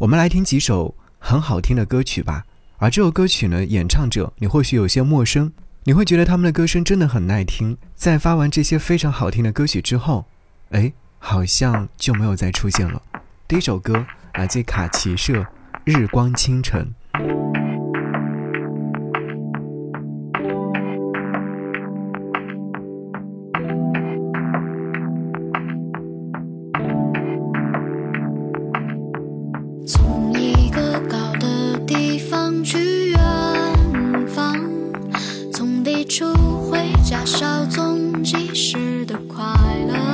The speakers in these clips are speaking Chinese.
我们来听几首很好听的歌曲吧。而这首歌曲呢，演唱者你或许有些陌生，你会觉得他们的歌声真的很耐听。在发完这些非常好听的歌曲之后，哎，好像就没有再出现了。第一首歌来自卡奇社，《日光清晨》。初回家，稍纵即逝的快乐。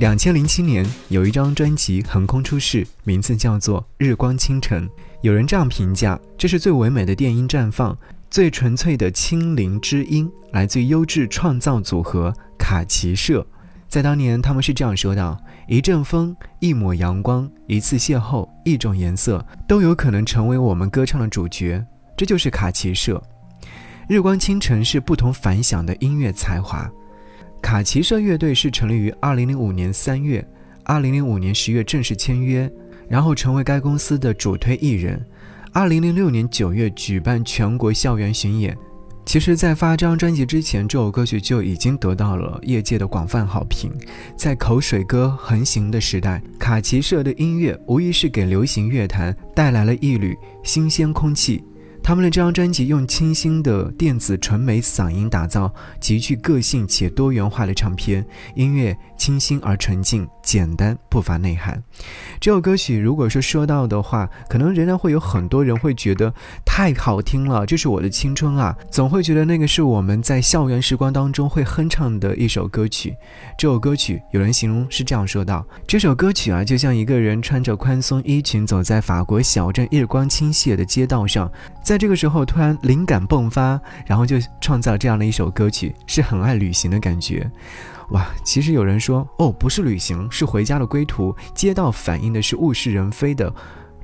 两千零七年有一张专辑横空出世，名字叫做《日光倾城》。有人这样评价：这是最唯美的电音绽放，最纯粹的清灵之音，来自于优质创造组合卡奇社。在当年，他们是这样说道：“一阵风，一抹阳光，一次邂逅，一种颜色，都有可能成为我们歌唱的主角。”这就是卡奇社。日光倾城是不同凡响的音乐才华。卡奇社乐队是成立于2005年3月，2005年10月正式签约。然后成为该公司的主推艺人。二零零六年九月举办全国校园巡演。其实，在发这张专辑之前，这首歌曲就已经得到了业界的广泛好评。在口水歌横行的时代，卡奇社的音乐无疑是给流行乐坛带来了一缕新鲜空气。他们的这张专辑用清新的电子纯美嗓音打造极具个性且多元化的唱片，音乐清新而纯净，简单不乏内涵。这首歌曲如果说说到的话，可能仍然会有很多人会觉得太好听了，这是我的青春啊，总会觉得那个是我们在校园时光当中会哼唱的一首歌曲。这首歌曲有人形容是这样说道：这首歌曲啊，就像一个人穿着宽松衣裙走在法国小镇日光倾泻的街道上。在这个时候，突然灵感迸发，然后就创造这样的一首歌曲，是很爱旅行的感觉，哇！其实有人说，哦，不是旅行，是回家的归途。街道反映的是物是人非的。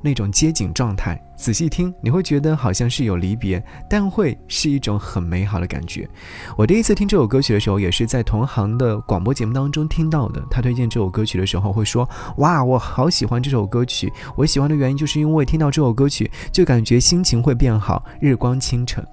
那种街景状态，仔细听，你会觉得好像是有离别，但会是一种很美好的感觉。我第一次听这首歌曲的时候，也是在同行的广播节目当中听到的。他推荐这首歌曲的时候，会说：“哇，我好喜欢这首歌曲。我喜欢的原因就是因为听到这首歌曲，就感觉心情会变好，日光倾城。”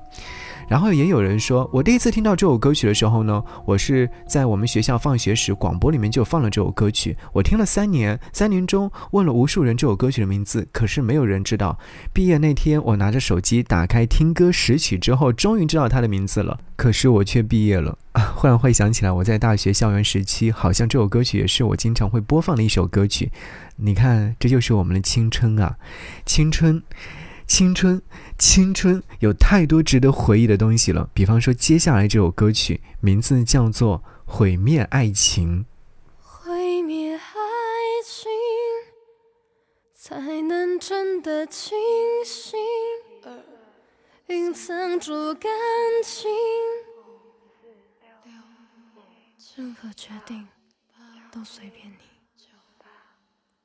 然后也有人说，我第一次听到这首歌曲的时候呢，我是在我们学校放学时，广播里面就放了这首歌曲。我听了三年，三年中问了无数人这首歌曲的名字，可是没有人知道。毕业那天，我拿着手机打开听歌识曲之后，终于知道它的名字了。可是我却毕业了啊！忽然会想起来，我在大学校园时期，好像这首歌曲也是我经常会播放的一首歌曲。你看，这就是我们的青春啊，青春。青春，青春有太多值得回忆的东西了。比方说，接下来这首歌曲名字叫做《毁灭爱情》。毁灭爱情，才能真的清醒。隐藏住感情，任何决定都随便你，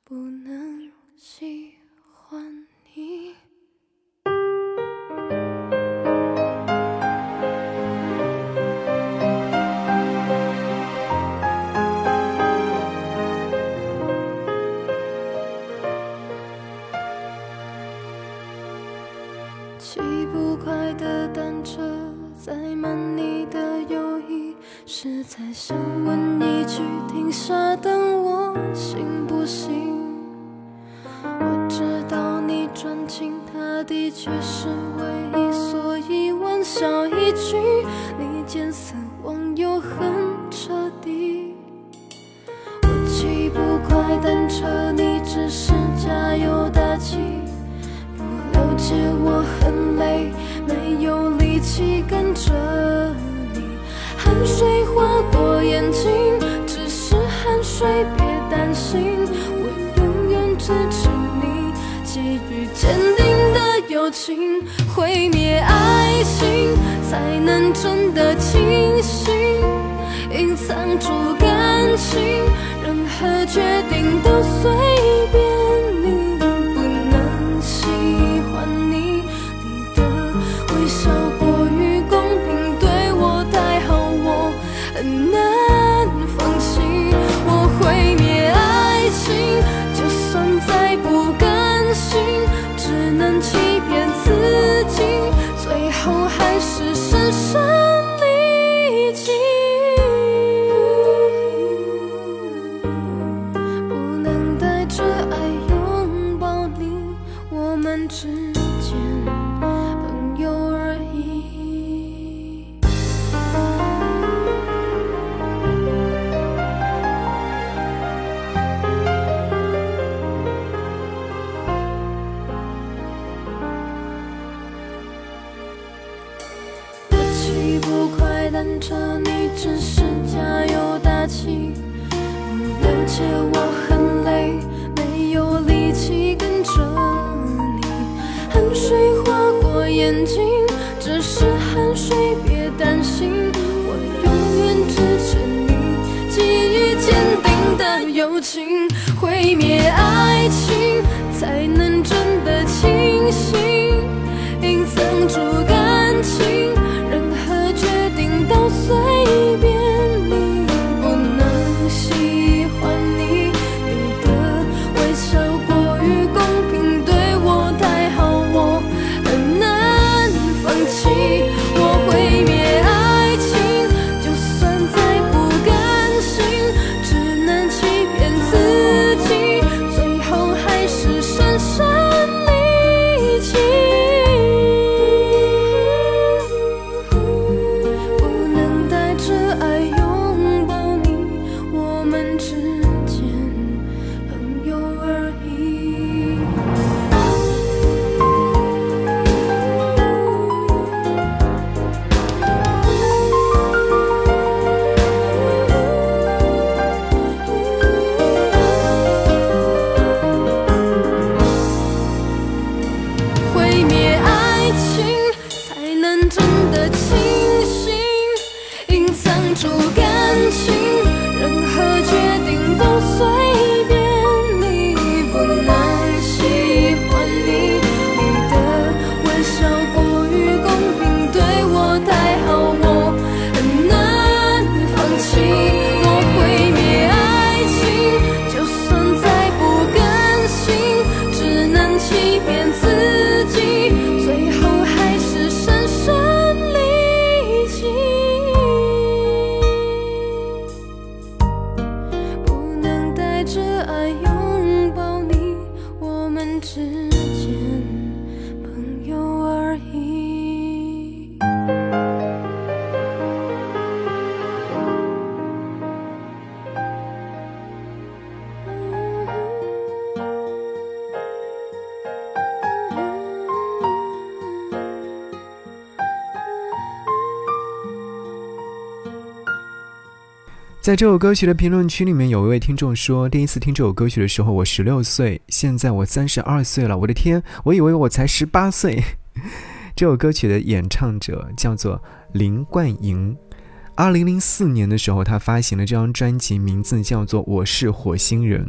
不能喜我很累，没有力气跟着你。汗水划过眼睛，只是汗水，别担心，我永远支持你。给予坚定的友情，毁灭爱情，才能真的清醒。隐藏住感情，任何决我们只，情，毁灭爱情，才能才带着爱拥抱你，我们只在这首歌曲的评论区里面，有一位听众说，第一次听这首歌曲的时候，我十六岁，现在我三十二岁了。我的天，我以为我才十八岁。这首歌曲的演唱者叫做林冠莹。二零零四年的时候，他发行了这张专辑，名字叫做《我是火星人》。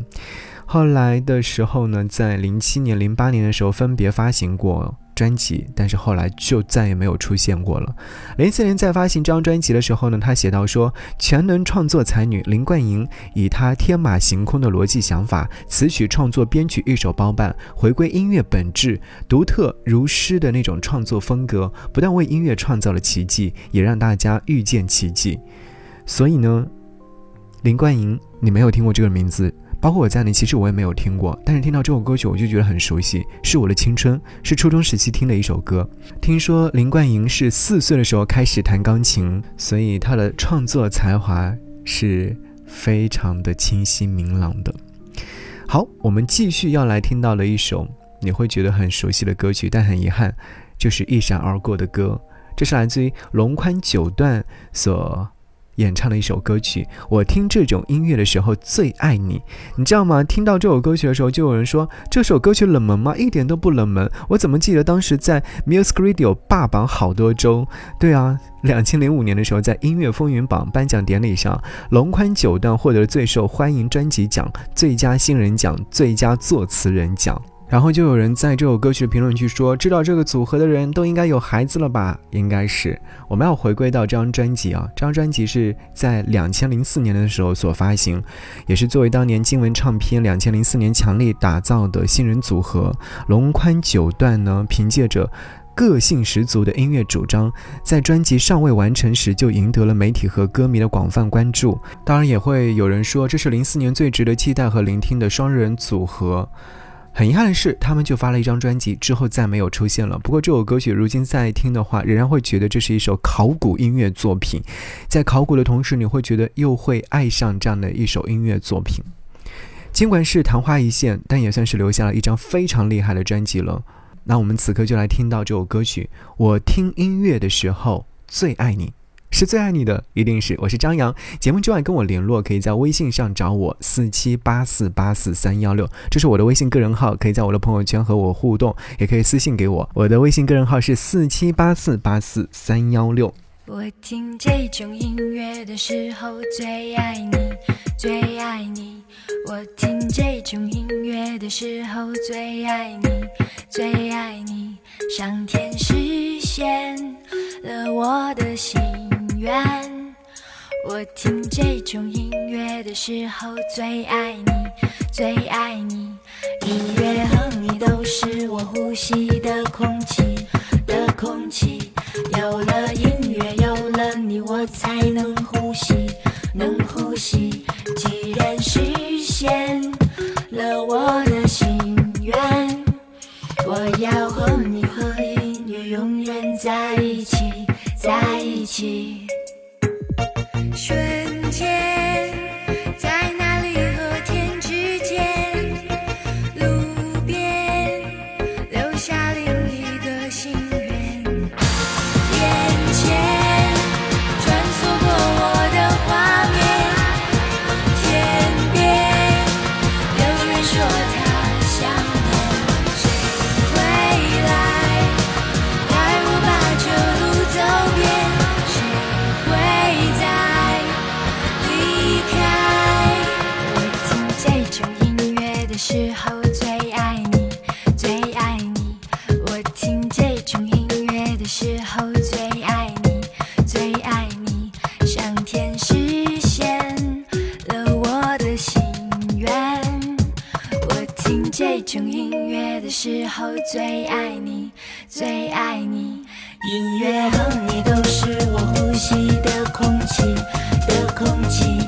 后来的时候呢，在零七年、零八年的时候分别发行过专辑，但是后来就再也没有出现过了。零四年在发行这张专辑的时候呢，她写到说，全能创作才女林冠莹以她天马行空的逻辑想法，词曲创作、编曲一手包办，回归音乐本质，独特如诗的那种创作风格，不但为音乐创造了奇迹，也让大家遇见奇迹。所以呢，林冠莹，你没有听过这个名字？包括我在内，其实我也没有听过，但是听到这首歌曲，我就觉得很熟悉，是我的青春，是初中时期听的一首歌。听说林冠莹是四岁的时候开始弹钢琴，所以她的创作才华是非常的清晰明朗的。好，我们继续要来听到了一首你会觉得很熟悉的歌曲，但很遗憾，就是一闪而过的歌。这是来自于龙宽九段所。演唱的一首歌曲，我听这种音乐的时候最爱你，你知道吗？听到这首歌曲的时候，就有人说这首歌曲冷门吗？一点都不冷门。我怎么记得当时在 Music Radio 霸榜好多周？对啊，两千零五年的时候，在音乐风云榜颁奖典礼上，龙宽九段获得了最受欢迎专辑奖、最佳新人奖、最佳作词人奖。然后就有人在这首歌曲的评论区说：“知道这个组合的人都应该有孩子了吧？”应该是。我们要回归到这张专辑啊，这张专辑是在两千零四年的时候所发行，也是作为当年金文唱片两千零四年强力打造的新人组合龙宽九段呢，凭借着个性十足的音乐主张，在专辑尚未完成时就赢得了媒体和歌迷的广泛关注。当然，也会有人说这是零四年最值得期待和聆听的双人组合。很遗憾的是，他们就发了一张专辑，之后再没有出现了。不过这首歌曲如今再听的话，仍然会觉得这是一首考古音乐作品。在考古的同时，你会觉得又会爱上这样的一首音乐作品。尽管是昙花一现，但也算是留下了一张非常厉害的专辑了。那我们此刻就来听到这首歌曲。我听音乐的时候最爱你，是最爱你的，一定是我是张扬。节目之外跟我联络，可以在微信上找我四七八四八四三幺六，这是我的微信个人号，可以在我的朋友圈和我互动，也可以私信给我。我的微信个人号是四七八四八四三幺六。我听这种音乐的时候最爱你，最爱你。我听这种音乐的时候最爱你，最爱你。上天实现了我的心愿。我听这种音乐的时候最爱你，最爱你。音乐和你都是我呼吸的空气的空气。有了音乐，有了你，我才能呼吸，能呼吸。既然实现了我的心愿，我要和你和音乐永远在一起，在一起。最爱你，最爱你。音乐和你都是我呼吸的空气的空气。